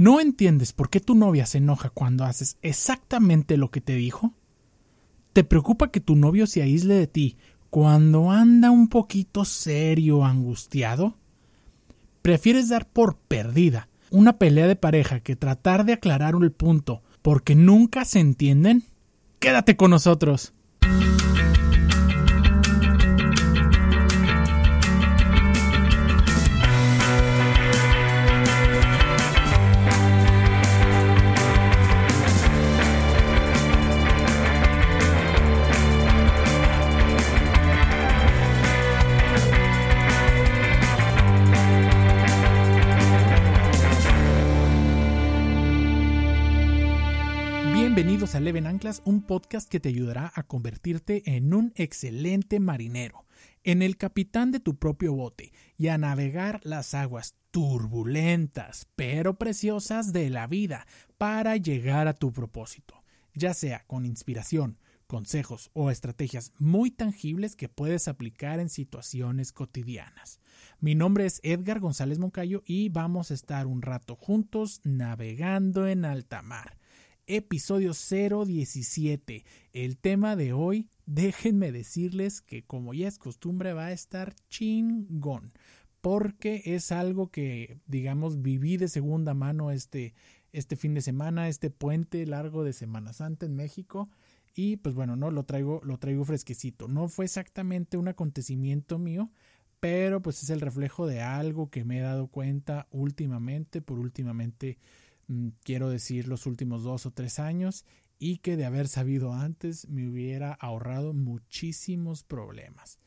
¿No entiendes por qué tu novia se enoja cuando haces exactamente lo que te dijo? ¿Te preocupa que tu novio se aísle de ti cuando anda un poquito serio angustiado? ¿Prefieres dar por perdida una pelea de pareja que tratar de aclarar el punto porque nunca se entienden? Quédate con nosotros. Un podcast que te ayudará a convertirte en un excelente marinero, en el capitán de tu propio bote y a navegar las aguas turbulentas pero preciosas de la vida para llegar a tu propósito, ya sea con inspiración, consejos o estrategias muy tangibles que puedes aplicar en situaciones cotidianas. Mi nombre es Edgar González Moncayo y vamos a estar un rato juntos navegando en alta mar episodio 017. El tema de hoy, déjenme decirles que como ya es costumbre va a estar chingón, porque es algo que, digamos, viví de segunda mano este, este fin de semana, este puente largo de Semana Santa en México. Y pues bueno, no lo traigo, lo traigo fresquecito. No fue exactamente un acontecimiento mío, pero pues es el reflejo de algo que me he dado cuenta últimamente, por últimamente quiero decir los últimos dos o tres años y que de haber sabido antes me hubiera ahorrado muchísimos problemas.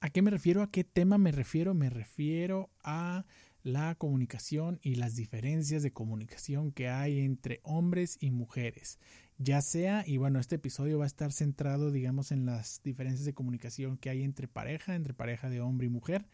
¿A qué me refiero? ¿A qué tema me refiero? Me refiero a la comunicación y las diferencias de comunicación que hay entre hombres y mujeres. Ya sea, y bueno, este episodio va a estar centrado, digamos, en las diferencias de comunicación que hay entre pareja, entre pareja de hombre y mujer,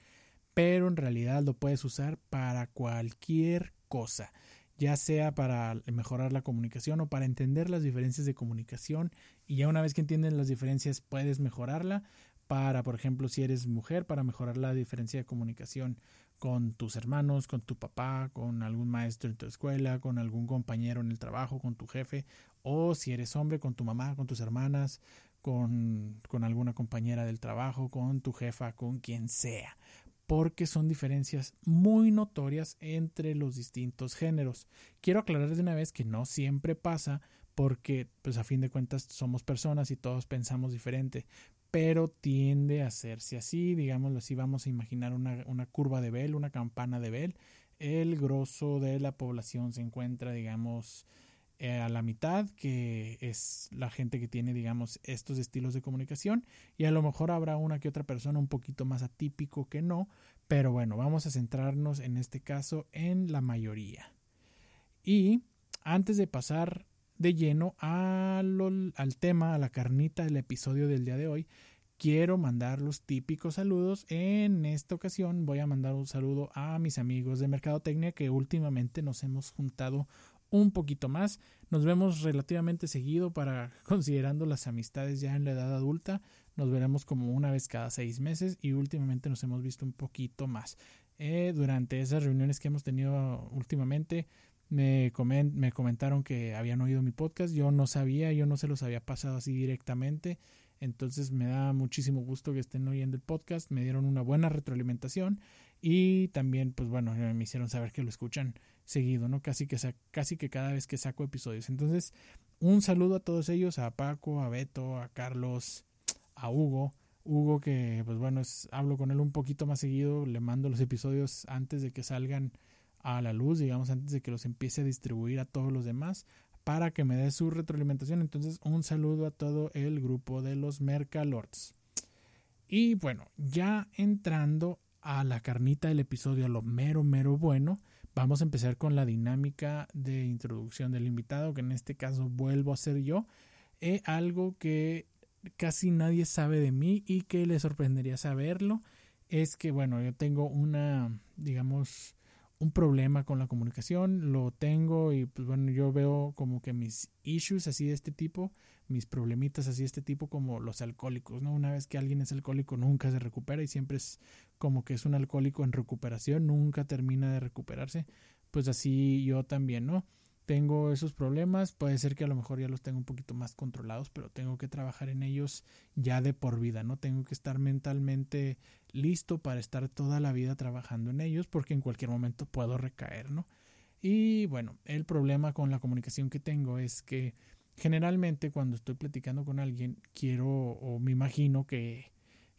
pero en realidad lo puedes usar para cualquier cosa ya sea para mejorar la comunicación o para entender las diferencias de comunicación y ya una vez que entiendes las diferencias puedes mejorarla para, por ejemplo, si eres mujer, para mejorar la diferencia de comunicación con tus hermanos, con tu papá, con algún maestro en tu escuela, con algún compañero en el trabajo, con tu jefe, o si eres hombre, con tu mamá, con tus hermanas, con, con alguna compañera del trabajo, con tu jefa, con quien sea porque son diferencias muy notorias entre los distintos géneros. Quiero aclarar de una vez que no siempre pasa porque pues a fin de cuentas somos personas y todos pensamos diferente, pero tiende a hacerse así, digámoslo así, vamos a imaginar una, una curva de Bell, una campana de Bell, el grosso de la población se encuentra, digamos, eh, a la mitad, que es la gente que tiene, digamos, estos estilos de comunicación, y a lo mejor habrá una que otra persona un poquito más atípico que no, pero bueno, vamos a centrarnos en este caso en la mayoría. Y antes de pasar de lleno al tema, a la carnita del episodio del día de hoy, quiero mandar los típicos saludos. En esta ocasión voy a mandar un saludo a mis amigos de Mercadotecnia que últimamente nos hemos juntado un poquito más. Nos vemos relativamente seguido para considerando las amistades ya en la edad adulta. Nos veremos como una vez cada seis meses y últimamente nos hemos visto un poquito más. Eh, durante esas reuniones que hemos tenido últimamente me, me comentaron que habían oído mi podcast. Yo no sabía, yo no se los había pasado así directamente. Entonces me da muchísimo gusto que estén oyendo el podcast. Me dieron una buena retroalimentación y también, pues bueno, me hicieron saber que lo escuchan seguido, ¿no? Casi que, casi que cada vez que saco episodios. Entonces, un saludo a todos ellos, a Paco, a Beto, a Carlos, a Hugo. Hugo que, pues bueno, es, hablo con él un poquito más seguido, le mando los episodios antes de que salgan a la luz, digamos, antes de que los empiece a distribuir a todos los demás para que me dé su retroalimentación. Entonces, un saludo a todo el grupo de los Mercalords. Y bueno, ya entrando a la carnita del episodio, a lo mero, mero bueno, Vamos a empezar con la dinámica de introducción del invitado, que en este caso vuelvo a ser yo. Eh, algo que casi nadie sabe de mí y que le sorprendería saberlo es que, bueno, yo tengo una, digamos, un problema con la comunicación, lo tengo y pues bueno, yo veo como que mis issues así de este tipo, mis problemitas así este tipo como los alcohólicos, ¿no? Una vez que alguien es alcohólico nunca se recupera y siempre es como que es un alcohólico en recuperación, nunca termina de recuperarse pues así yo también, ¿no? Tengo esos problemas, puede ser que a lo mejor ya los tengo un poquito más controlados, pero tengo que trabajar en ellos ya de por vida, ¿no? Tengo que estar mentalmente listo para estar toda la vida trabajando en ellos porque en cualquier momento puedo recaer, ¿no? Y bueno, el problema con la comunicación que tengo es que generalmente cuando estoy platicando con alguien quiero o me imagino que,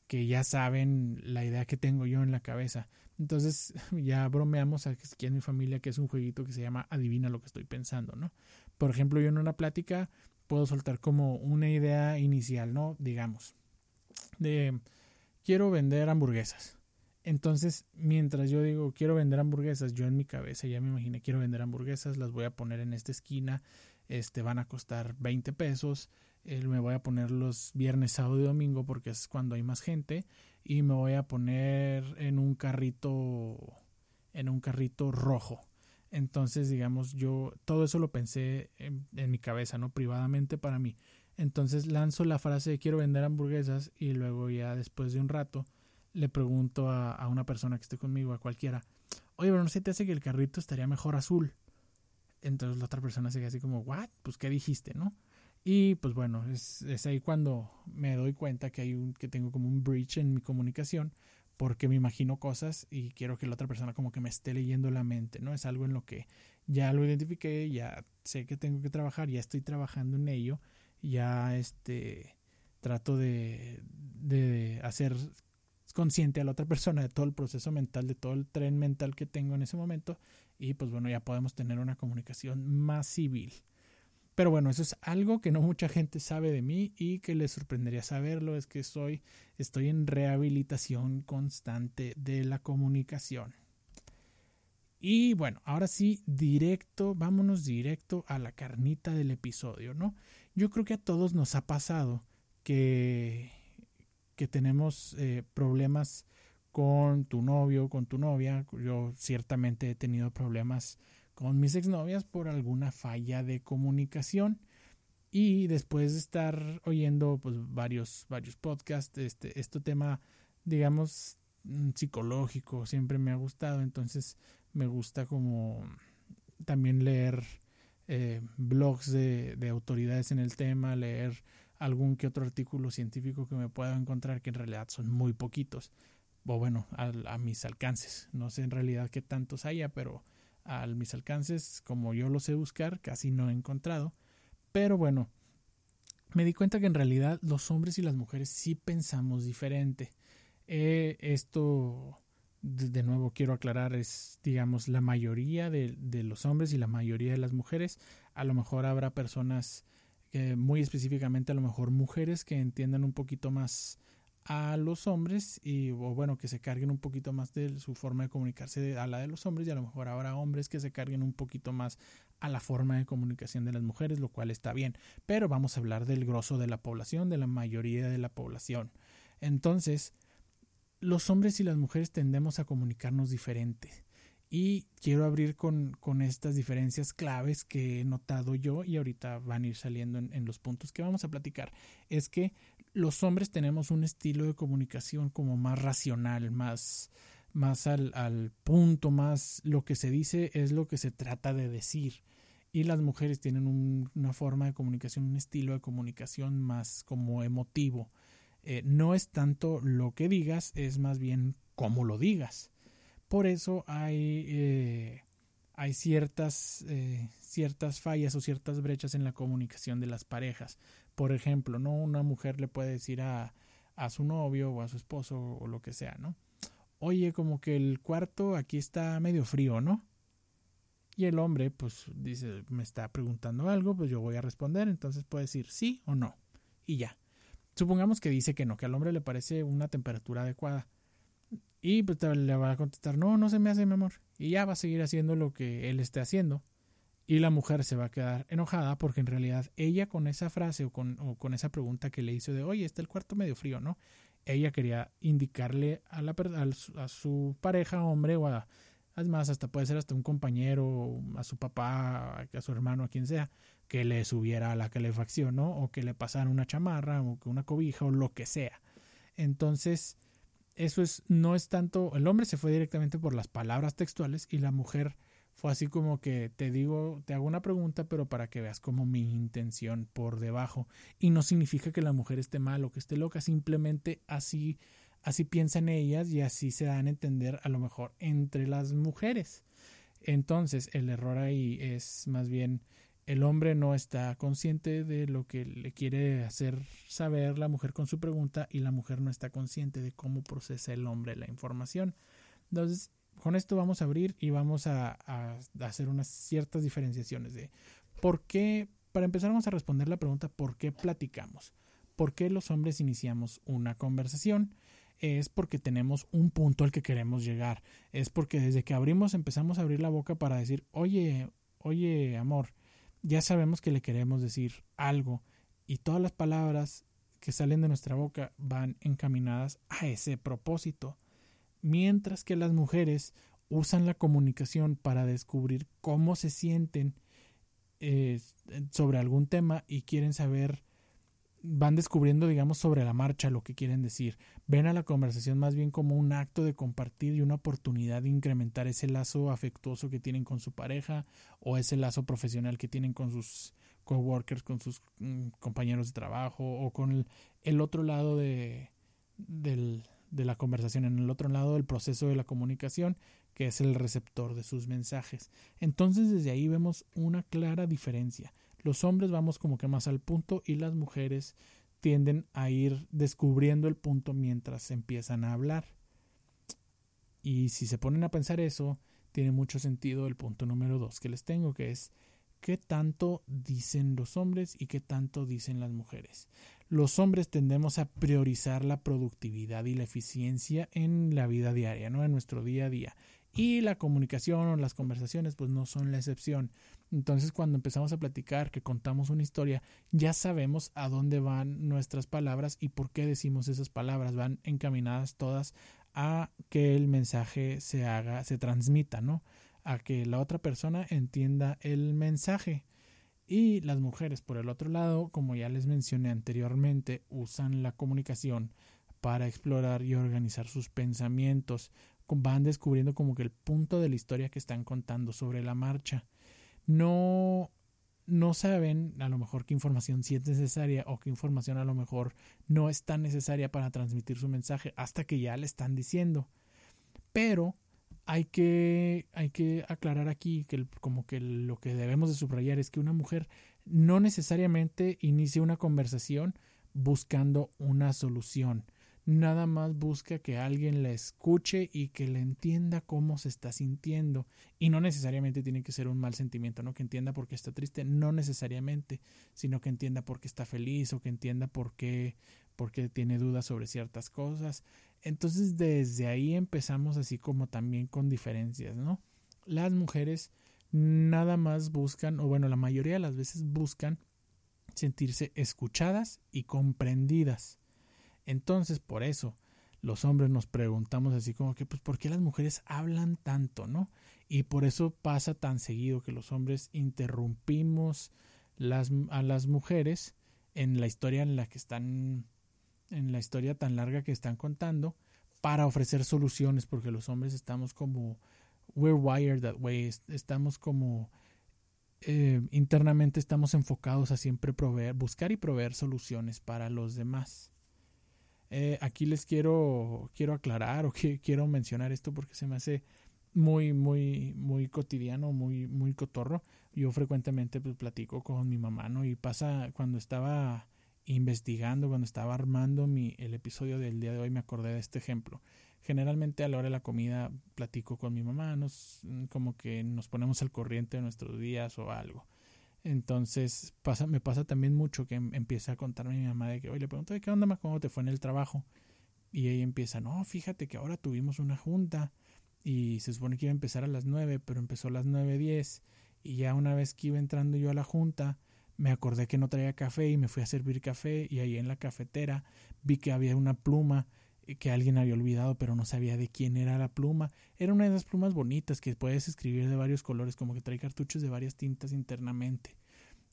que ya saben la idea que tengo yo en la cabeza. Entonces ya bromeamos aquí en mi familia que es un jueguito que se llama Adivina lo que estoy pensando, ¿no? Por ejemplo, yo en una plática puedo soltar como una idea inicial, ¿no? Digamos, de quiero vender hamburguesas. Entonces, mientras yo digo quiero vender hamburguesas, yo en mi cabeza ya me imaginé quiero vender hamburguesas, las voy a poner en esta esquina, este van a costar 20 pesos, me voy a poner los viernes, sábado y domingo porque es cuando hay más gente y me voy a poner en un carrito en un carrito rojo. Entonces, digamos, yo todo eso lo pensé en, mi cabeza, ¿no? Privadamente para mí. Entonces lanzo la frase de quiero vender hamburguesas y luego ya después de un rato le pregunto a, a una persona que esté conmigo, a cualquiera, oye, pero no se te hace que el carrito estaría mejor azul. Entonces la otra persona queda así como, ¿what? Pues qué dijiste, ¿no? Y pues bueno, es, es, ahí cuando me doy cuenta que hay un, que tengo como un breach en mi comunicación porque me imagino cosas y quiero que la otra persona como que me esté leyendo la mente, ¿no? Es algo en lo que ya lo identifiqué, ya sé que tengo que trabajar, ya estoy trabajando en ello, ya este trato de, de hacer consciente a la otra persona de todo el proceso mental, de todo el tren mental que tengo en ese momento y pues bueno, ya podemos tener una comunicación más civil. Pero bueno, eso es algo que no mucha gente sabe de mí y que les sorprendería saberlo, es que soy, estoy en rehabilitación constante de la comunicación. Y bueno, ahora sí, directo, vámonos directo a la carnita del episodio, ¿no? Yo creo que a todos nos ha pasado que, que tenemos eh, problemas con tu novio, con tu novia. Yo ciertamente he tenido problemas con mis exnovias por alguna falla de comunicación. Y después de estar oyendo pues, varios, varios podcasts, este, este tema, digamos, mm, psicológico, siempre me ha gustado. Entonces me gusta como también leer eh, blogs de, de, autoridades en el tema, leer algún que otro artículo científico que me pueda encontrar, que en realidad son muy poquitos. O bueno, a, mis alcances. No sé en realidad qué tantos haya, pero a mis alcances, como yo lo sé buscar, casi no he encontrado. Pero bueno, me di cuenta que en realidad los hombres y las mujeres sí pensamos diferente. Eh, esto, de, nuevo, quiero aclarar, es, digamos, la mayoría de, de, los hombres y la mayoría de las mujeres. A lo mejor habrá personas, que muy específicamente, a lo mejor mujeres que entiendan un poquito más a los hombres y o bueno que se carguen un poquito más de su forma de comunicarse a la de los hombres y a lo mejor habrá hombres que se carguen un poquito más a la forma de comunicación de las mujeres lo cual está bien. Pero vamos a hablar del grosso de la población de la mayoría de la población. Entonces los hombres y las mujeres tendemos a comunicarnos diferentes. Y quiero abrir con, con, estas diferencias claves que he notado yo y ahorita van a ir saliendo en, en, los puntos que vamos a platicar. Es que los hombres tenemos un estilo de comunicación como más racional, más, más al, al, punto, más lo que se dice es lo que se trata de decir. Y las mujeres tienen un, una forma de comunicación, un estilo de comunicación más como emotivo. Eh, no es tanto lo que digas, es más bien cómo lo digas. Por eso hay, eh, hay ciertas, eh, ciertas fallas o ciertas brechas en la comunicación de las parejas. Por ejemplo, ¿no? Una mujer le puede decir a, a su novio o a su esposo o lo que sea, ¿no? Oye, como que el cuarto aquí está medio frío, ¿no? Y el hombre, pues, dice, me está preguntando algo, pues yo voy a responder, entonces puede decir sí o no. Y ya. Supongamos que dice que no, que al hombre le parece una temperatura adecuada. Y pues le va a contestar, no, no se me hace, mi amor. Y ya va a seguir haciendo lo que él esté haciendo y la mujer se va a quedar enojada porque en realidad ella con esa frase o con, con esa pregunta que le hizo de, oye, está el cuarto medio frío, ¿no? Ella quería indicarle a, la, a su pareja, hombre, o a, además hasta puede ser hasta un compañero, a su papá, a su hermano, a quien sea, que le subiera a la calefacción, ¿no? O que le pasara una chamarra, o que una cobija, o lo que sea. Entonces, eso es, no es tanto, el hombre se fue directamente por las palabras textuales y la mujer fue así como que te digo, te hago una pregunta, pero para que veas como mi intención por debajo. Y no significa que la mujer esté mal o que esté loca, simplemente así, así piensan ellas y así se dan a entender a lo mejor entre las mujeres. Entonces, el error ahí es más bien el hombre no está consciente de lo que le quiere hacer saber la mujer con su pregunta y la mujer no está consciente de cómo procesa el hombre la información. Entonces, con esto vamos a abrir y vamos a, hacer unas ciertas diferenciaciones de por qué, para empezar vamos a responder la pregunta ¿por qué platicamos? ¿Por qué los hombres iniciamos una conversación? Es porque tenemos un punto al que queremos llegar. Es porque desde que abrimos empezamos a abrir la boca para decir, oye, oye, amor, ya sabemos que le queremos decir algo y todas las palabras que salen de nuestra boca van encaminadas a ese propósito mientras que las mujeres usan la comunicación para descubrir cómo se sienten sobre algún tema y quieren saber, van descubriendo, digamos, sobre la marcha lo que quieren decir. Ven a la conversación más bien como un acto de compartir y una oportunidad de incrementar ese lazo afectuoso que tienen con su pareja o ese lazo profesional que tienen con sus coworkers, con sus mm, compañeros de trabajo o con el, otro lado de, del, de la conversación, en el otro lado del proceso de la comunicación, que es el receptor de sus mensajes. Entonces desde ahí vemos una clara diferencia. Los hombres vamos como que más al punto y las mujeres tienden a ir descubriendo el punto mientras empiezan a hablar. Y si se ponen a pensar eso, tiene mucho sentido el punto número dos que les tengo, que es qué tanto dicen los hombres y qué tanto dicen las mujeres los hombres tendemos a priorizar la productividad y la eficiencia en la vida diaria, ¿no? En nuestro día a día. Y la comunicación o las conversaciones pues no son la excepción. Entonces cuando empezamos a platicar, que contamos una historia, ya sabemos a dónde van nuestras palabras y por qué decimos esas palabras. Van encaminadas todas a que el mensaje se haga, se transmita, ¿no? A que la otra persona entienda el mensaje. Y las mujeres, por el otro lado, como ya les mencioné anteriormente, usan la comunicación para explorar y organizar sus pensamientos. Van descubriendo como que el punto de la historia que están contando sobre la marcha. No, no saben a lo mejor qué información sí es necesaria o qué información a lo mejor no es tan necesaria para transmitir su mensaje hasta que ya le están diciendo. Pero hay que, hay que aclarar aquí que como que lo que debemos de subrayar es que una mujer no necesariamente inicia una conversación buscando una solución. Nada más busca que alguien la escuche y que le entienda cómo se está sintiendo. Y no necesariamente tiene que ser un mal sentimiento, no que entienda por qué está triste, no necesariamente, sino que entienda por qué está feliz o que entienda por qué, por qué tiene dudas sobre ciertas cosas. Entonces desde ahí empezamos así como también con diferencias, ¿no? Las mujeres nada más buscan, o bueno, la mayoría de las veces buscan sentirse escuchadas y comprendidas. Entonces, por eso, los hombres nos preguntamos así como que, pues, ¿por qué las mujeres hablan tanto, no? Y por eso pasa tan seguido que los hombres interrumpimos las, a las mujeres en la historia en la que están en la historia tan larga que están contando para ofrecer soluciones, porque los hombres estamos como, we're wired that way, estamos como, eh, internamente estamos enfocados a siempre proveer, buscar y proveer soluciones para los demás. Eh, aquí les quiero, quiero aclarar o que, quiero mencionar esto porque se me hace muy, muy, muy cotidiano, muy, muy cotorro. Yo frecuentemente pues, platico con mi mamá, ¿no? Y pasa cuando estaba investigando, cuando estaba armando mi, el episodio del día de hoy, me acordé de este ejemplo. Generalmente a la hora de la comida platico con mi mamá, nos, mm, como que nos ponemos al corriente de nuestros días o algo. Entonces pasa, me pasa también mucho que em, empieza a contarme mi mamá de que, oye, le pregunto, ¿qué onda, ¿Cómo te fue en el trabajo? Y ella empieza, no, fíjate que ahora tuvimos una junta y se supone que iba a empezar a las nueve, pero empezó a las nueve diez y ya una vez que iba entrando yo a la junta, me acordé que no traía café y me fui a servir café y ahí en la cafetera vi que había una pluma que alguien había olvidado pero no sabía de quién era la pluma. Era una de esas plumas bonitas que puedes escribir de varios colores como que trae cartuchos de varias tintas internamente.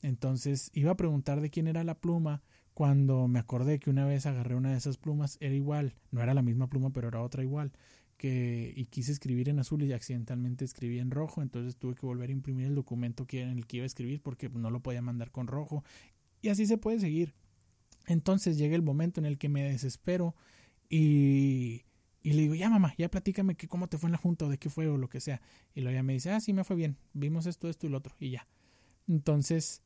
Entonces iba a preguntar de quién era la pluma cuando me acordé que una vez agarré una de esas plumas, era igual, no era la misma pluma pero era otra igual, que y quise escribir en azul y accidentalmente escribí en rojo, entonces tuve que volver a imprimir el documento que en el que iba a escribir porque no lo podía mandar con rojo y así se puede seguir. Entonces llega el momento en el que me desespero y, y le digo, ya mamá, ya platícame que cómo te fue en la junta o de qué fue o lo que sea. Y luego ella me dice, ah, sí, me fue bien, vimos esto, esto y lo otro y ya. Entonces,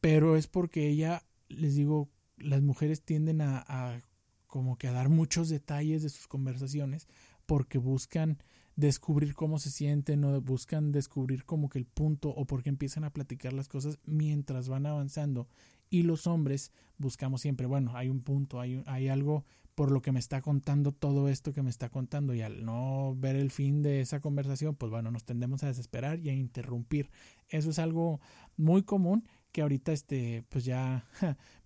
pero es porque ella, les digo, las mujeres tienden a, a como que a dar muchos detalles de sus conversaciones porque buscan descubrir cómo se sienten o buscan descubrir como que el punto o porque empiezan a platicar las cosas mientras van avanzando y los hombres buscamos siempre, bueno, hay un punto, hay, hay algo por lo que me está contando todo esto que me está contando y al no ver el fin de esa conversación, pues bueno, nos tendemos a desesperar y a interrumpir. Eso es algo muy común que ahorita este pues ya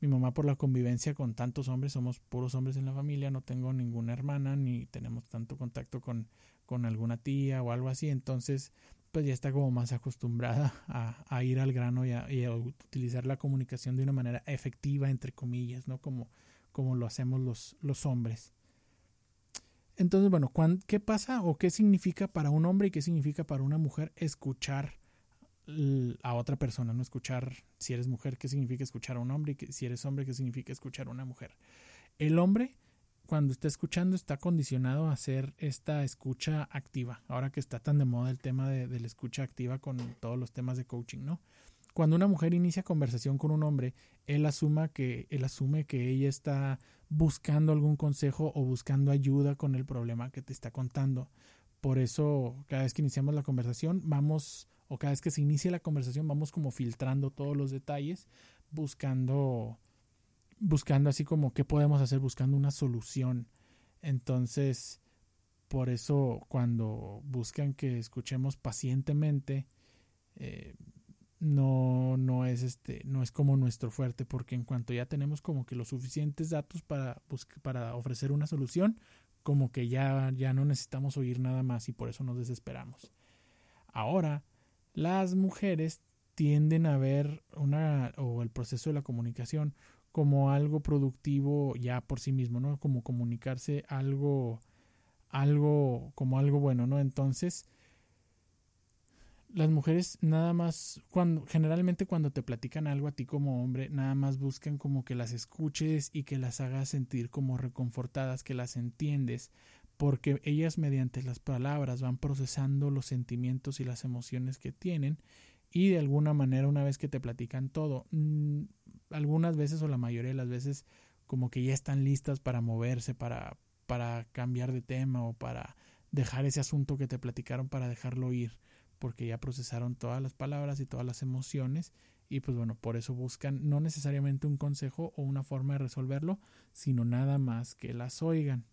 mi mamá por la convivencia con tantos hombres somos puros hombres en la familia no tengo ninguna hermana ni tenemos tanto contacto con con alguna tía o algo así entonces pues ya está como más acostumbrada a, ir al grano y a, utilizar la comunicación de una manera efectiva entre comillas no como como lo hacemos los los hombres. Entonces bueno ¿qué pasa o qué significa para un hombre y qué significa para una mujer escuchar a otra persona, no escuchar si eres mujer, qué significa escuchar a un hombre, y si eres hombre, qué significa escuchar a una mujer. El hombre, cuando está escuchando, está condicionado a hacer esta escucha activa. Ahora que está tan de moda el tema de, la escucha activa con todos los temas de coaching, ¿no? Cuando una mujer inicia conversación con un hombre, él, asuma que, él asume que ella está buscando algún consejo o buscando ayuda con el problema que te está contando. Por eso, cada vez que iniciamos la conversación, vamos o cada vez que se inicia la conversación vamos como filtrando todos los detalles, buscando, buscando así como qué podemos hacer, buscando una solución. Entonces, por eso cuando buscan que escuchemos pacientemente, eh, no, no es este, no es como nuestro fuerte, porque en cuanto ya tenemos como que los suficientes datos para, para ofrecer una solución, como que ya, ya no necesitamos oír nada más y por eso nos desesperamos. Ahora, las mujeres tienden a ver una o el proceso de la comunicación como algo productivo ya por sí mismo, ¿no? Como comunicarse algo algo como algo bueno, ¿no? Entonces las mujeres nada más cuando generalmente cuando te platican algo a ti como hombre, nada más buscan como que las escuches y que las hagas sentir como reconfortadas, que las entiendes, porque ellas mediante las palabras van procesando los sentimientos y las emociones que tienen y de alguna manera una vez que te platican todo, mm, algunas veces o la mayoría de las veces como que ya están listas para moverse, para, para cambiar de tema o para dejar ese asunto que te platicaron para dejarlo ir, porque ya procesaron todas las palabras y todas las emociones y pues bueno, por eso buscan no necesariamente un consejo o una forma de resolverlo, sino nada más que las oigan.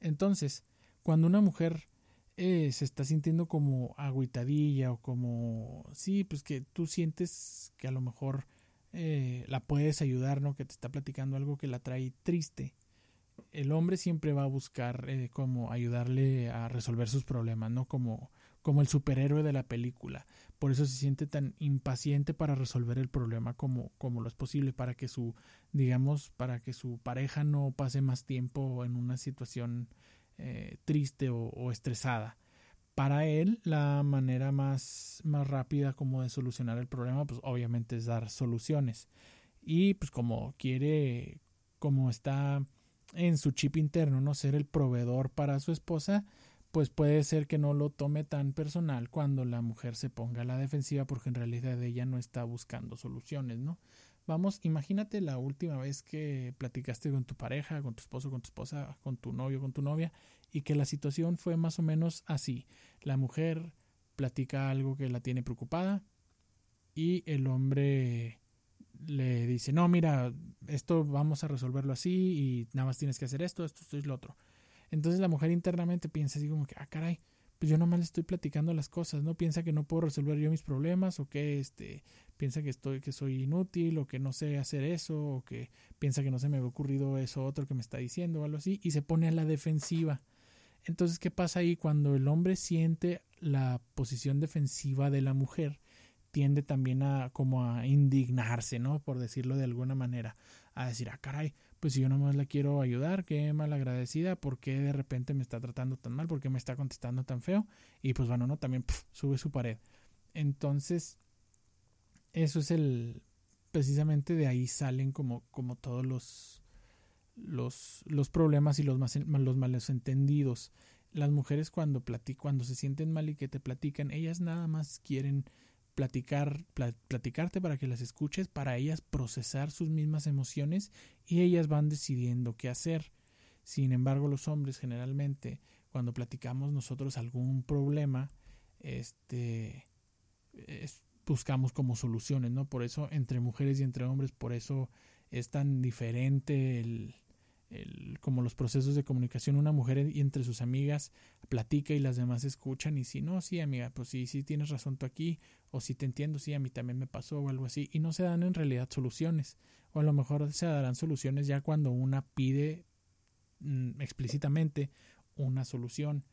Entonces, cuando una mujer eh, se está sintiendo como agüitadilla o como, sí, pues que tú sientes que a lo mejor eh, la puedes ayudar, ¿no? Que te está platicando algo que la trae triste. El hombre siempre va a buscar eh, como ayudarle a resolver sus problemas, ¿no? Como, como el superhéroe de la película. Por eso se siente tan impaciente para resolver el problema como, como lo es posible, para que su, digamos, para que su pareja no pase más tiempo en una situación eh, triste o, estresada. Para él, la manera más, más rápida como de solucionar el problema, pues obviamente es dar soluciones. Y pues como quiere, como está en su chip interno, no ser el proveedor para su esposa, pues puede ser que no lo tome tan personal cuando la mujer se ponga a la defensiva porque en realidad ella no está buscando soluciones, ¿no? Vamos, imagínate la última vez que platicaste con tu pareja, con tu esposo, con tu esposa, con tu novio, con tu novia, y que la situación fue más o menos así. La mujer platica algo que la tiene preocupada y el hombre le dice, no, mira, esto vamos a resolverlo así y nada más tienes que hacer esto, esto, esto y lo otro. Entonces la mujer internamente piensa así como que, ah, caray, pues yo nomás le estoy platicando las cosas, ¿no? Piensa que no puedo resolver yo mis problemas o que este piensa que estoy que soy inútil o que no sé hacer eso o que piensa que no se me había ocurrido eso otro que me está diciendo o algo así y se pone a la defensiva. Entonces, ¿qué pasa ahí cuando el hombre siente la posición defensiva de la mujer? tiende también a como a indignarse, ¿no? Por decirlo de alguna manera, a decir, ah, caray, pues si yo nomás la quiero ayudar, qué malagradecida, ¿por qué de repente me está tratando tan mal? ¿Por qué me está contestando tan feo? Y pues bueno, no, también sube su pared. Entonces, eso es el, precisamente de ahí salen como, como todos los, los, los problemas y los, los malos entendidos. Las mujeres cuando, cuando se sienten mal y que te platican, ellas nada más quieren platicar, platicarte para que las escuches, para ellas procesar sus mismas emociones y ellas van decidiendo qué hacer. Sin embargo, los hombres generalmente, cuando platicamos nosotros algún problema, este, buscamos como soluciones, ¿no? Por eso entre mujeres y entre hombres, por eso es tan diferente el, como los procesos de comunicación, una mujer entre sus amigas platica y las demás escuchan y si no, sí amiga, pues sí, sí tienes razón tú aquí, o si te entiendo, sí, a mí también me pasó o algo así, y no se dan en realidad soluciones, o a lo mejor se darán soluciones ya cuando una pide mm, explícitamente una solución.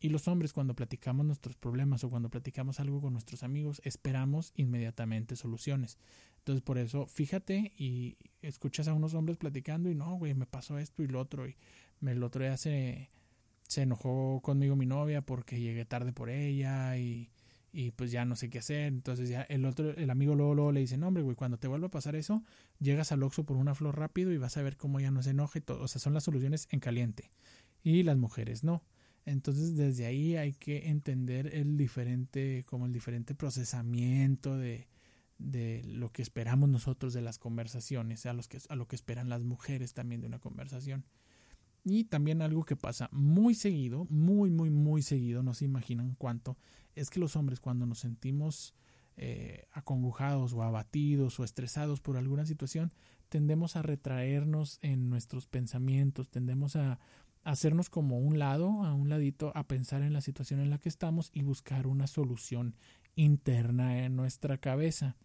Y los hombres cuando platicamos nuestros problemas o cuando platicamos algo con nuestros amigos esperamos inmediatamente soluciones. Entonces por eso fíjate y escuchas a unos hombres platicando y no, güey, me pasó esto y lo otro y me, el otro día se, se enojó conmigo mi novia porque llegué tarde por ella y, y pues ya no sé qué hacer. Entonces ya el otro, el amigo luego, luego le dice, no hombre, güey, cuando te vuelva a pasar eso, llegas al Oxxo por una flor rápido y vas a ver cómo ya no se enoja y todo. O sea, son las soluciones en caliente. Y las mujeres no. Entonces desde ahí hay que entender el diferente, como el diferente procesamiento de, de lo que esperamos nosotros de las conversaciones, a, los que, a lo que esperan las mujeres también de una conversación. Y también algo que pasa muy seguido, muy, muy, muy seguido, no se imaginan cuánto, es que los hombres cuando nos sentimos eh, acongojados o abatidos o estresados por alguna situación, tendemos a retraernos en nuestros pensamientos, tendemos a hacernos como un lado, a un ladito, a pensar en la situación en la que estamos y buscar una solución interna en nuestra cabeza.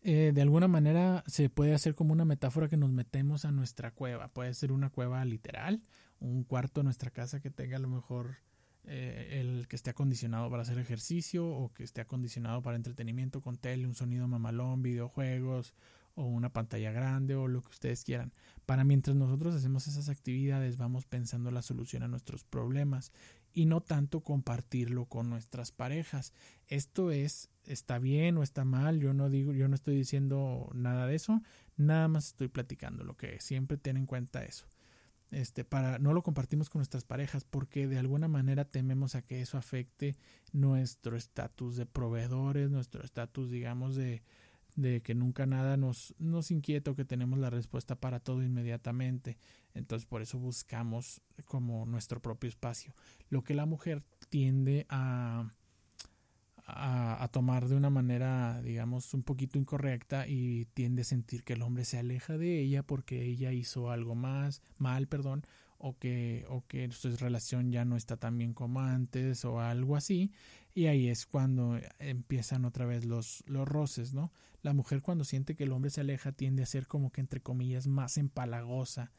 Eh, de alguna manera se puede hacer como una metáfora que nos metemos a nuestra cueva. Puede ser una cueva literal, un cuarto de nuestra casa que tenga a lo mejor eh, el que esté acondicionado para hacer ejercicio o que esté acondicionado para entretenimiento con tele, un sonido mamalón, videojuegos o una pantalla grande o lo que ustedes quieran. Para mientras nosotros hacemos esas actividades vamos pensando la solución a nuestros problemas y no tanto compartirlo con nuestras parejas. Esto es está bien o está mal, yo no digo, yo no estoy diciendo nada de eso, nada más estoy platicando lo que siempre ten en cuenta eso. Este, para no lo compartimos con nuestras parejas porque de alguna manera tememos a que eso afecte nuestro estatus de proveedores, nuestro estatus digamos de de que nunca nada nos, nos inquieta o que tenemos la respuesta para todo inmediatamente. Entonces por eso buscamos como nuestro propio espacio. Lo que la mujer tiende a, a, a, tomar de una manera, digamos, un poquito incorrecta y tiende a sentir que el hombre se aleja de ella porque ella hizo algo más mal, perdón, o que, o que su relación ya no está tan bien como antes o algo así. Y ahí es cuando empiezan otra vez los, los roces, ¿no? La mujer cuando siente que el hombre se aleja tiende a ser como que entre comillas más empalagosa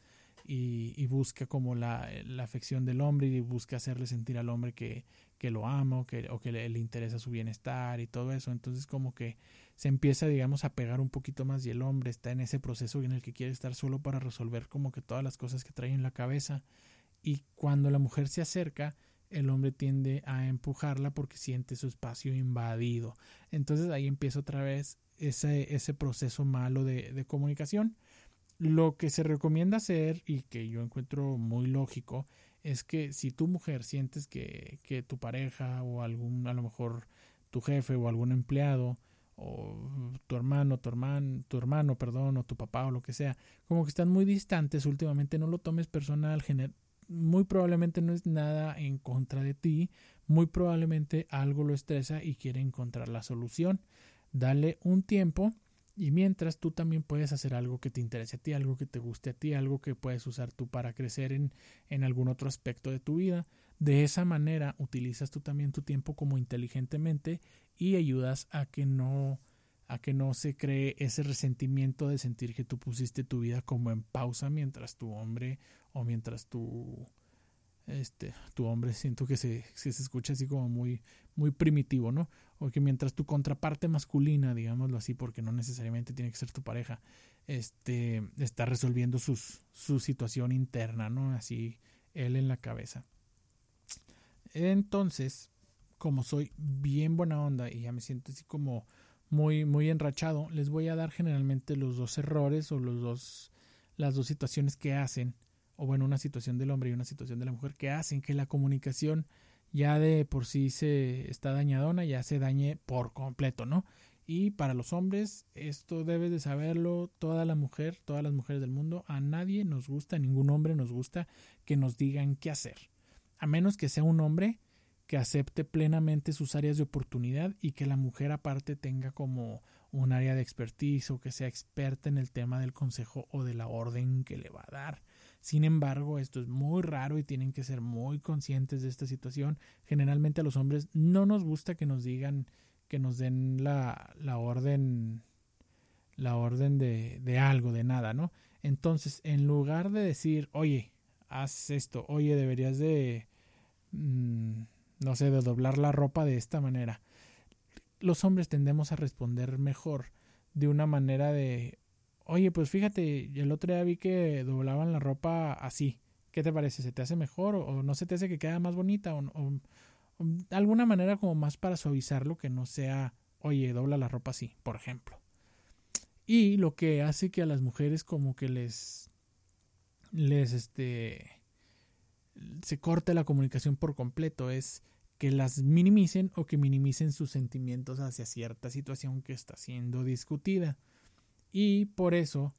y, y busca como la, la, afección del hombre y busca hacerle sentir al hombre que, que lo ama o que, o que le, le, interesa su bienestar y todo eso. Entonces como que se empieza digamos a pegar un poquito más y el hombre está en ese proceso en el que quiere estar solo para resolver como que todas las cosas que trae en la cabeza y cuando la mujer se acerca el hombre tiende a empujarla porque siente su espacio invadido. Entonces ahí empieza otra vez ese, ese proceso malo de, de comunicación. Lo que se recomienda hacer y que yo encuentro muy lógico es que si tu mujer sientes que, que tu pareja o algún, a lo mejor tu jefe o algún empleado o tu hermano, tu hermano, tu hermano, perdón, o tu papá o lo que sea, como que están muy distantes últimamente, no lo tomes personal, muy probablemente no es nada en contra de ti, muy probablemente algo lo estresa y quiere encontrar la solución dale un tiempo y mientras tú también puedes hacer algo que te interese a ti, algo que te guste a ti, algo que puedes usar tú para crecer en, en algún otro aspecto de tu vida. De esa manera utilizas tú también tu tiempo como inteligentemente y ayudas a que no a que no se cree ese resentimiento de sentir que tú pusiste tu vida como en pausa mientras tu hombre o mientras tu este tu hombre siento que se, se escucha así como muy muy primitivo, ¿no? o que mientras tu contraparte masculina, digámoslo así, porque no necesariamente tiene que ser tu pareja, este, está resolviendo sus, su situación interna, ¿no? Así, él en la cabeza. Entonces, como soy bien buena onda y ya me siento así como muy, muy enrachado, les voy a dar generalmente los dos errores o los dos, las dos situaciones que hacen, o bueno, una situación del hombre y una situación de la mujer que hacen que la comunicación ya de por sí se está dañadona, ya se dañe por completo, ¿no? Y para los hombres, esto debes de saberlo toda la mujer, todas las mujeres del mundo, a nadie nos gusta, a ningún hombre nos gusta que nos digan qué hacer. A menos que sea un hombre que acepte plenamente sus áreas de oportunidad y que la mujer aparte tenga como un área de expertise o que sea experta en el tema del consejo o de la orden que le va a dar. Sin embargo, esto es muy raro y tienen que ser muy conscientes de esta situación. Generalmente a los hombres no nos gusta que nos digan, que nos den la, la orden, la orden de, de algo, de nada, ¿no? Entonces, en lugar de decir, oye, haz esto, oye, deberías de, mm, no sé, de doblar la ropa de esta manera, los hombres tendemos a responder mejor de una manera de, Oye, pues fíjate, el otro día vi que doblaban la ropa así. ¿Qué te parece? ¿Se te hace mejor o, no se te hace que queda más bonita? O, alguna manera como más para suavizarlo que no sea, oye, dobla la ropa así, por ejemplo. Y lo que hace que a las mujeres como que les, les, este, se corte la comunicación por completo es que las minimicen o que minimicen sus sentimientos hacia cierta situación que está siendo discutida. Y por eso,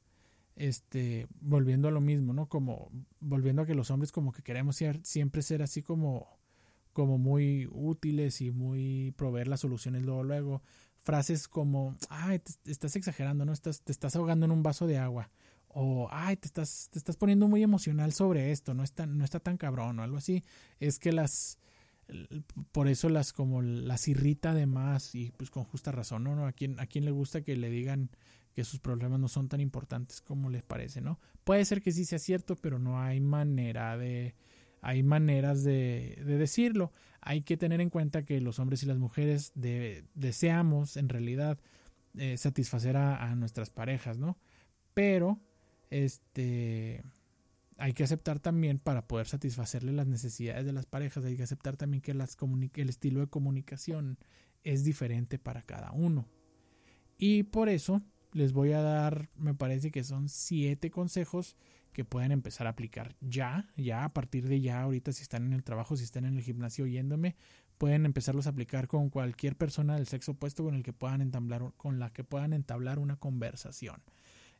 este, volviendo a lo mismo, ¿no? Como, volviendo a que los hombres como que queremos ser, siempre ser así como, como muy útiles y muy proveer las soluciones luego, luego. Frases como, ay, estás exagerando, ¿no? Estás, te estás ahogando en un vaso de agua. O, ay, te estás, te estás poniendo muy emocional sobre esto, no está, no está tan cabrón o algo así. Es que las, por eso las como las irrita además y pues con justa razón, ¿no? ¿A quién, a quién le gusta que le digan que sus problemas no son tan importantes como les parece, ¿no? Puede ser que sí sea cierto, pero no hay manera de, hay maneras de, de decirlo. Hay que tener en cuenta que los hombres y las mujeres deseamos en realidad eh, satisfacer a, nuestras parejas, ¿no? Pero, este, hay que aceptar también para poder satisfacerle las necesidades de las parejas, hay que aceptar también que las el estilo de comunicación es diferente para cada uno. Y por eso les voy a dar, me parece que son siete consejos que pueden empezar a aplicar ya, ya a partir de ya, ahorita si están en el trabajo, si están en el gimnasio oyéndome, pueden empezarlos a aplicar con cualquier persona del sexo opuesto con el que puedan entablar, con la que puedan entablar una conversación.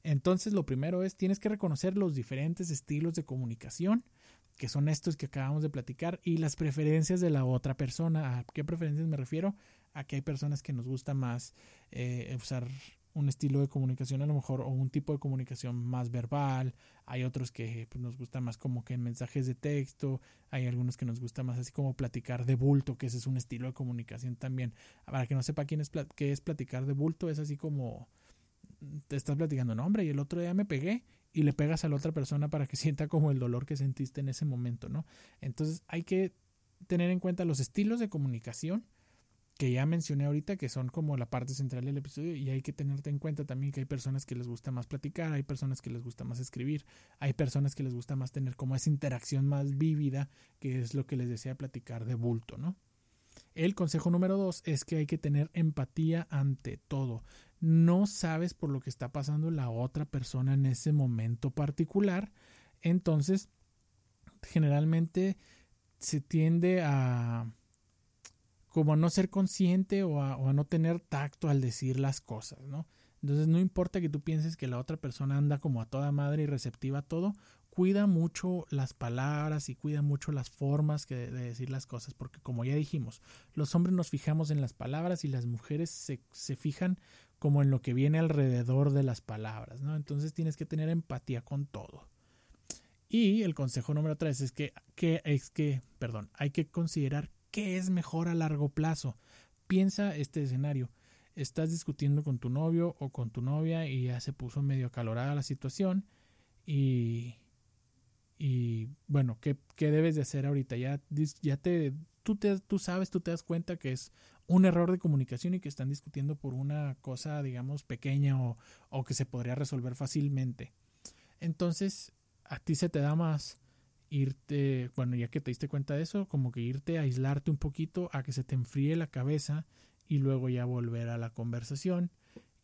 Entonces, lo primero es, tienes que reconocer los diferentes estilos de comunicación, que son estos que acabamos de platicar, y las preferencias de la otra persona. ¿A qué preferencias me refiero? A que hay personas que nos gusta más eh, usar un estilo de comunicación a lo mejor o un tipo de comunicación más verbal, hay otros que pues, nos gusta más como que en mensajes de texto, hay algunos que nos gusta más así como platicar de bulto, que ese es un estilo de comunicación también. Para que no sepa quién es qué es platicar de bulto, es así como te estás platicando, no hombre, y el otro día me pegué y le pegas a la otra persona para que sienta como el dolor que sentiste en ese momento, ¿no? Entonces hay que tener en cuenta los estilos de comunicación que ya mencioné ahorita, que son como la parte central del episodio, y hay que tenerte en cuenta también que hay personas que les gusta más platicar, hay personas que les gusta más escribir, hay personas que les gusta más tener como esa interacción más vívida, que es lo que les desea platicar de bulto, ¿no? El consejo número dos es que hay que tener empatía ante todo. No sabes por lo que está pasando la otra persona en ese momento particular, entonces generalmente se tiende a como a no ser consciente o a, no tener tacto al decir las cosas, ¿no? Entonces no importa que tú pienses que la otra persona anda como a toda madre y receptiva a todo, cuida mucho las palabras y cuida mucho las formas que de, decir las cosas, porque como ya dijimos, los hombres nos fijamos en las palabras y las mujeres se, se fijan como en lo que viene alrededor de las palabras, ¿no? Entonces tienes que tener empatía con todo. Y el consejo número tres es que, que, es que, perdón, hay que considerar ¿Qué es mejor a largo plazo? Piensa este escenario. Estás discutiendo con tu novio o con tu novia y ya se puso medio acalorada la situación y, y bueno, ¿qué, ¿qué, debes de hacer ahorita? Ya, ya te tú, te, tú sabes, tú te das cuenta que es un error de comunicación y que están discutiendo por una cosa, digamos, pequeña o, o que se podría resolver fácilmente. Entonces, a ti se te da más irte, bueno, ya que te diste cuenta de eso, como que irte a aislarte un poquito, a que se te enfríe la cabeza y luego ya volver a la conversación.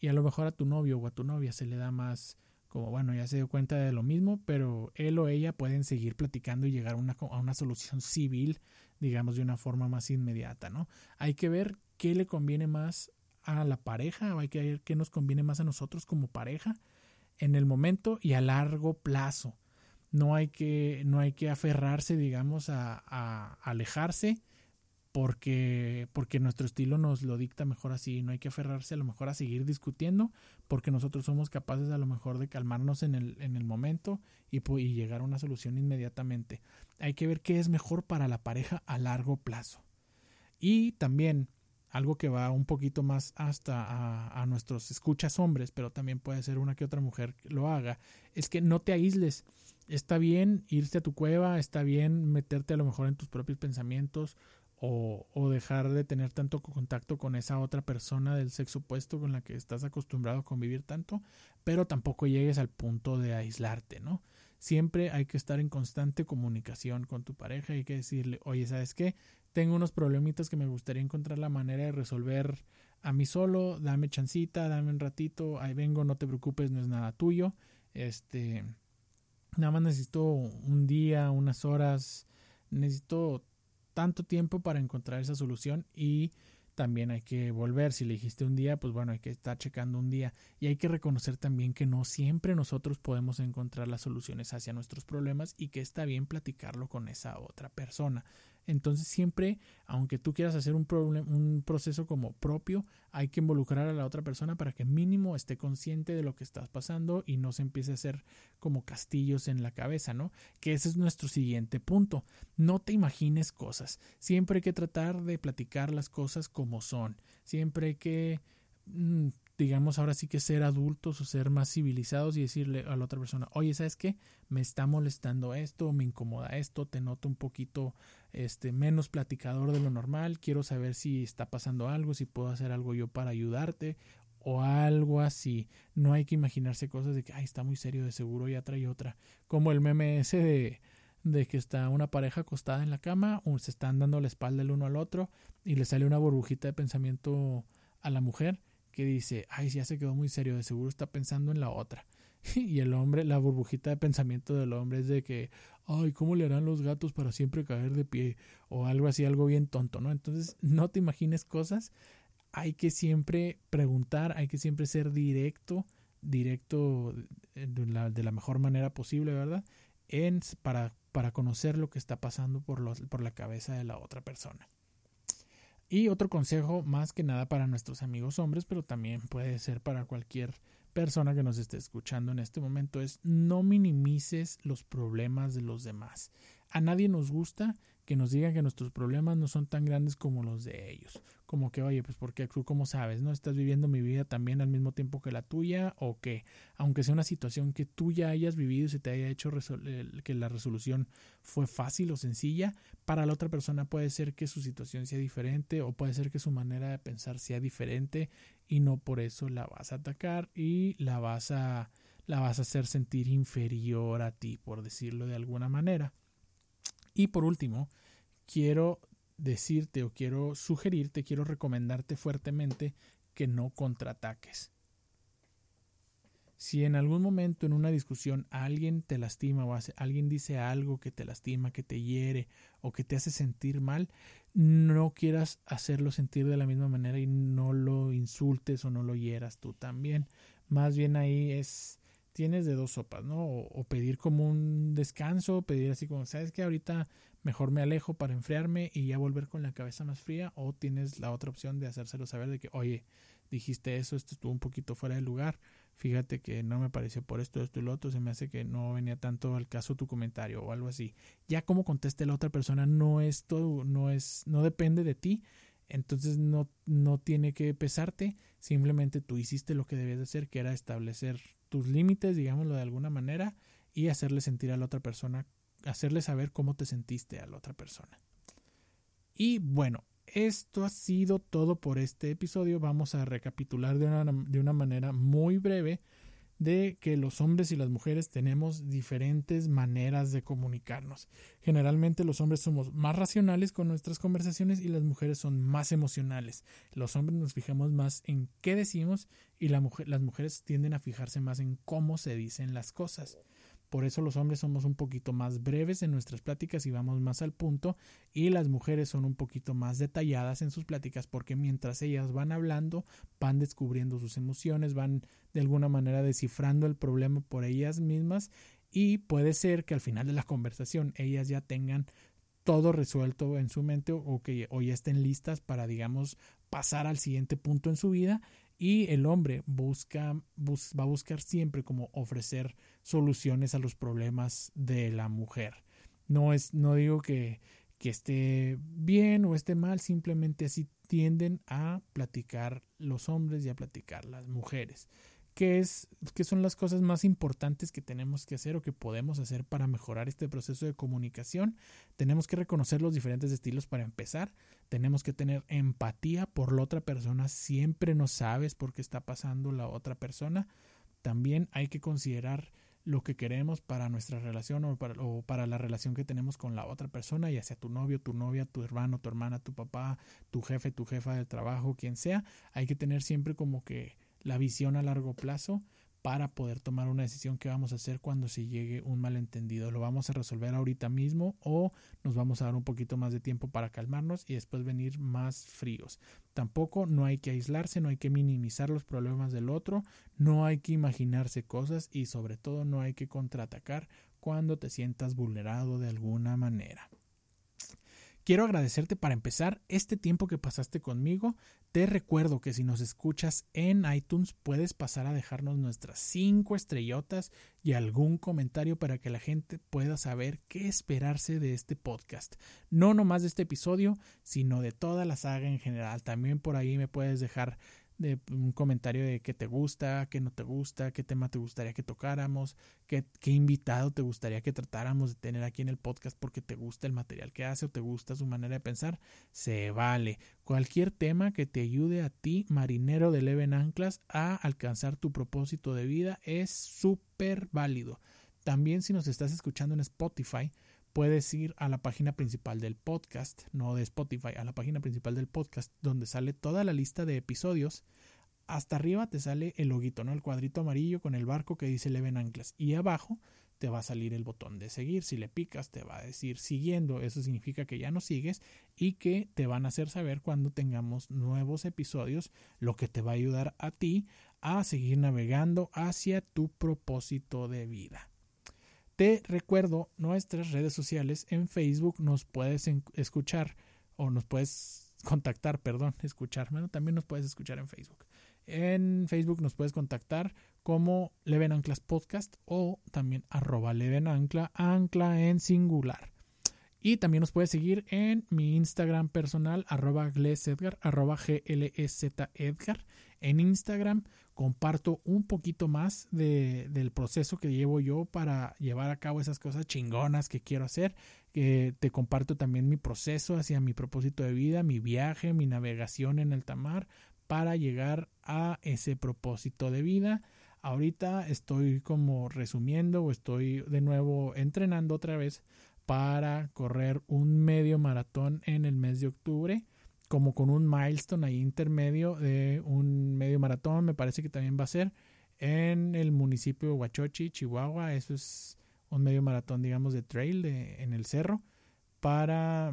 Y a lo mejor a tu novio o a tu novia se le da más como, bueno, ya se dio cuenta de lo mismo, pero él o ella pueden seguir platicando y llegar a una, a una solución civil, digamos, de una forma más inmediata, ¿no? Hay que ver qué le conviene más a la pareja, o hay que ver qué nos conviene más a nosotros como pareja en el momento y a largo plazo no hay que, no hay que aferrarse, digamos, a, a, alejarse porque, porque nuestro estilo nos lo dicta mejor así. No hay que aferrarse a lo mejor a seguir discutiendo porque nosotros somos capaces a lo mejor de calmarnos en el, en el momento y, y llegar a una solución inmediatamente. Hay que ver qué es mejor para la pareja a largo plazo. Y también algo que va un poquito más hasta a, a, nuestros escuchas hombres, pero también puede ser una que otra mujer lo haga, es que no te aísles está bien irte a tu cueva, está bien meterte a lo mejor en tus propios pensamientos o, o, dejar de tener tanto contacto con esa otra persona del sexo opuesto con la que estás acostumbrado a convivir tanto, pero tampoco llegues al punto de aislarte, ¿no? Siempre hay que estar en constante comunicación con tu pareja hay que decirle, oye, ¿sabes qué? Tengo unos problemitas que me gustaría encontrar la manera de resolver a mí solo, dame chancita, dame un ratito, ahí vengo, no te preocupes, no es nada tuyo. Este, Nada más necesito un día, unas horas, necesito tanto tiempo para encontrar esa solución y también hay que volver. Si le dijiste un día, pues bueno, hay que estar checando un día. Y hay que reconocer también que no siempre nosotros podemos encontrar las soluciones hacia nuestros problemas y que está bien platicarlo con esa otra persona. Entonces siempre, aunque tú quieras hacer un, un proceso como propio, hay que involucrar a la otra persona para que mínimo esté consciente de lo que estás pasando y no se empiece a hacer como castillos en la cabeza, ¿no? Que ese es nuestro siguiente punto. No te imagines cosas. Siempre hay que tratar de platicar las cosas como son. Siempre hay que... Mm, digamos, ahora sí que ser adultos o ser más civilizados y decirle a la otra persona, oye, ¿sabes qué? Me está molestando esto, me incomoda esto, te noto un poquito este, menos platicador de lo normal, quiero saber si está pasando algo, si puedo hacer algo yo para ayudarte o algo así. No hay que imaginarse cosas de que, ay, está muy serio, de seguro ya trae otra. Como el meme ese de de que está una pareja acostada en la cama, o se están dando la espalda el uno al otro y le sale una burbujita de pensamiento a la mujer que dice, ay, ya se quedó muy serio, de seguro está pensando en la otra. y el hombre, la burbujita de pensamiento del hombre es de que, ay, ¿cómo le harán los gatos para siempre caer de pie? O algo así, algo bien tonto, ¿no? Entonces, no te imagines cosas, hay que siempre preguntar, hay que siempre ser directo, directo de la, de la mejor manera posible, ¿verdad? En, para, para conocer lo que está pasando por, los, por la cabeza de la otra persona. Y otro consejo más que nada para nuestros amigos hombres, pero también puede ser para cualquier persona que nos esté escuchando en este momento, es no minimices los problemas de los demás. A nadie nos gusta que nos digan que nuestros problemas no son tan grandes como los de ellos. Como que, oye, pues porque tú, como sabes, no estás viviendo mi vida también al mismo tiempo que la tuya, o que, aunque sea una situación que tú ya hayas vivido y se te haya hecho que la resolución fue fácil o sencilla, para la otra persona puede ser que su situación sea diferente, o puede ser que su manera de pensar sea diferente, y no por eso la vas a atacar y la vas a, la vas a hacer sentir inferior a ti, por decirlo de alguna manera. Y por último, quiero decirte o quiero sugerirte, quiero recomendarte fuertemente que no contraataques. Si en algún momento en una discusión alguien te lastima o alguien dice algo que te lastima, que te hiere o que te hace sentir mal, no quieras hacerlo sentir de la misma manera y no lo insultes o no lo hieras tú también. Más bien ahí es tienes de dos sopas, ¿no? O, pedir como un descanso, pedir así como, ¿sabes que Ahorita mejor me alejo para enfriarme y ya volver con la cabeza más fría, o tienes la otra opción de hacérselo saber de que, oye, dijiste eso, esto estuvo un poquito fuera de lugar, fíjate que no me pareció por esto, esto y lo otro, se me hace que no venía tanto al caso tu comentario o algo así. Ya como conteste la otra persona no es todo, no es, no depende de ti, entonces no, no tiene que pesarte, simplemente tú hiciste lo que debías de hacer, que era establecer tus límites, digámoslo de alguna manera, y hacerle sentir a la otra persona, hacerle saber cómo te sentiste a la otra persona. Y bueno, esto ha sido todo por este episodio. Vamos a recapitular de una, de una manera muy breve de que los hombres y las mujeres tenemos diferentes maneras de comunicarnos. Generalmente los hombres somos más racionales con nuestras conversaciones y las mujeres son más emocionales. Los hombres nos fijamos más en qué decimos y las mujeres tienden a fijarse más en cómo se dicen las cosas. Por eso los hombres somos un poquito más breves en nuestras pláticas y vamos más al punto y las mujeres son un poquito más detalladas en sus pláticas porque mientras ellas van hablando van descubriendo sus emociones, van de alguna manera descifrando el problema por ellas mismas y puede ser que al final de la conversación ellas ya tengan todo resuelto en su mente o que o ya estén listas para digamos pasar al siguiente punto en su vida y el hombre busca va a buscar siempre como ofrecer soluciones a los problemas de la mujer. No es no digo que, que esté bien o esté mal, simplemente así tienden a platicar los hombres y a platicar las mujeres. ¿Qué, es, ¿Qué son las cosas más importantes que tenemos que hacer o que podemos hacer para mejorar este proceso de comunicación? Tenemos que reconocer los diferentes estilos para empezar. Tenemos que tener empatía por la otra persona. Siempre no sabes por qué está pasando la otra persona. También hay que considerar lo que queremos para nuestra relación o para, o para, la relación que tenemos con la otra persona, ya sea tu novio, tu novia, tu hermano, tu hermana, tu papá, tu jefe, tu jefa de trabajo, quien sea. Hay que tener siempre como que la visión a largo plazo para poder tomar una decisión que vamos a hacer cuando se llegue un malentendido. ¿Lo vamos a resolver ahorita mismo o nos vamos a dar un poquito más de tiempo para calmarnos y después venir más fríos? Tampoco no hay que aislarse, no hay que minimizar los problemas del otro, no hay que imaginarse cosas y sobre todo no hay que contraatacar cuando te sientas vulnerado de alguna manera. Quiero agradecerte para empezar este tiempo que pasaste conmigo. Te recuerdo que si nos escuchas en iTunes puedes pasar a dejarnos nuestras cinco estrellotas y algún comentario para que la gente pueda saber qué esperarse de este podcast. No nomás de este episodio, sino de toda la saga en general. También por ahí me puedes dejar de un comentario de qué te gusta, qué no te gusta, qué tema te gustaría que tocáramos, qué, qué, invitado te gustaría que tratáramos de tener aquí en el podcast porque te gusta el material que hace o te gusta su manera de pensar, se vale. Cualquier tema que te ayude a ti, marinero de Leven Anclas, a alcanzar tu propósito de vida es súper válido. También si nos estás escuchando en Spotify, puedes ir a la página principal del podcast, no de Spotify, a la página principal del podcast, donde sale toda la lista de episodios. Hasta arriba te sale el loguito, ¿no? El cuadrito amarillo con el barco que dice Leven Anclas. Y abajo te va a salir el botón de seguir. Si le picas, te va a decir siguiendo. Eso significa que ya nos sigues y que te van a hacer saber cuando tengamos nuevos episodios, lo que te va a ayudar a ti a seguir navegando hacia tu propósito de vida. Te recuerdo nuestras redes sociales. En Facebook nos puedes escuchar o nos puedes contactar, perdón, escuchar. También nos puedes escuchar en Facebook. En Facebook nos puedes contactar como Leven Anclas Podcast o también arroba Leven Ancla, ancla en singular. Y también nos puedes seguir en mi Instagram personal, arroba glesedgar, arroba g l e. En Instagram comparto un poquito más de, del proceso que llevo yo para llevar a cabo esas cosas chingonas que quiero hacer. que te comparto también mi proceso hacia mi propósito de vida, mi viaje, mi navegación en el Tamar para llegar a ese propósito de vida. Ahorita estoy como resumiendo o estoy de nuevo entrenando otra vez para correr un medio maratón en el mes de octubre como con un milestone ahí intermedio de un medio maratón, me parece que también va a ser en el municipio de Huachochi, Chihuahua. Eso es un medio maratón, digamos, de trail en el cerro para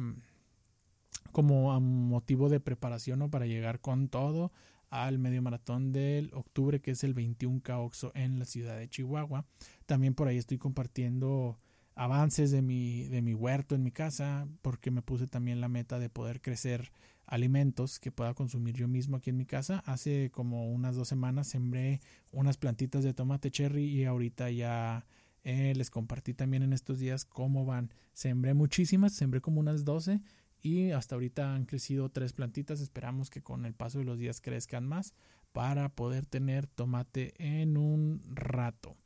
como a motivo de preparación o para llegar con todo al medio maratón del octubre que es el 21 Caoxo en la ciudad de Chihuahua. También por ahí estoy compartiendo avances de mi, de mi huerto en mi casa porque me puse también la meta de poder crecer alimentos que pueda consumir yo mismo aquí en mi casa. Hace como unas dos semanas sembré unas plantitas de tomate cherry y ahorita ya eh, les compartí también en estos días cómo van. Sembré muchísimas, sembré como unas 12 y hasta ahorita han crecido tres plantitas. Esperamos que con el paso de los días crezcan más para poder tener tomate en un rato.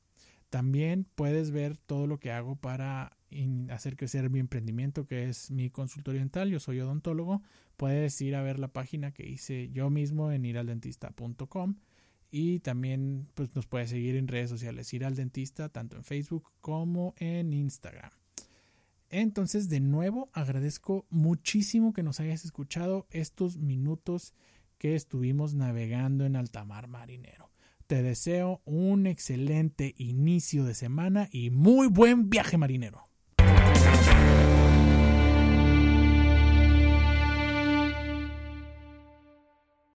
También puedes ver todo lo que hago para hacer crecer mi emprendimiento, que es mi consultorio dental. Yo soy odontólogo. Puedes ir a ver la página que hice yo mismo en iraldentista.com y también pues, nos puedes seguir en redes sociales, ir al dentista, tanto en Facebook como en Instagram. Entonces, de nuevo, agradezco muchísimo que nos hayas escuchado estos minutos que estuvimos navegando en altamar marinero. Te deseo un excelente inicio de semana y muy buen viaje marinero.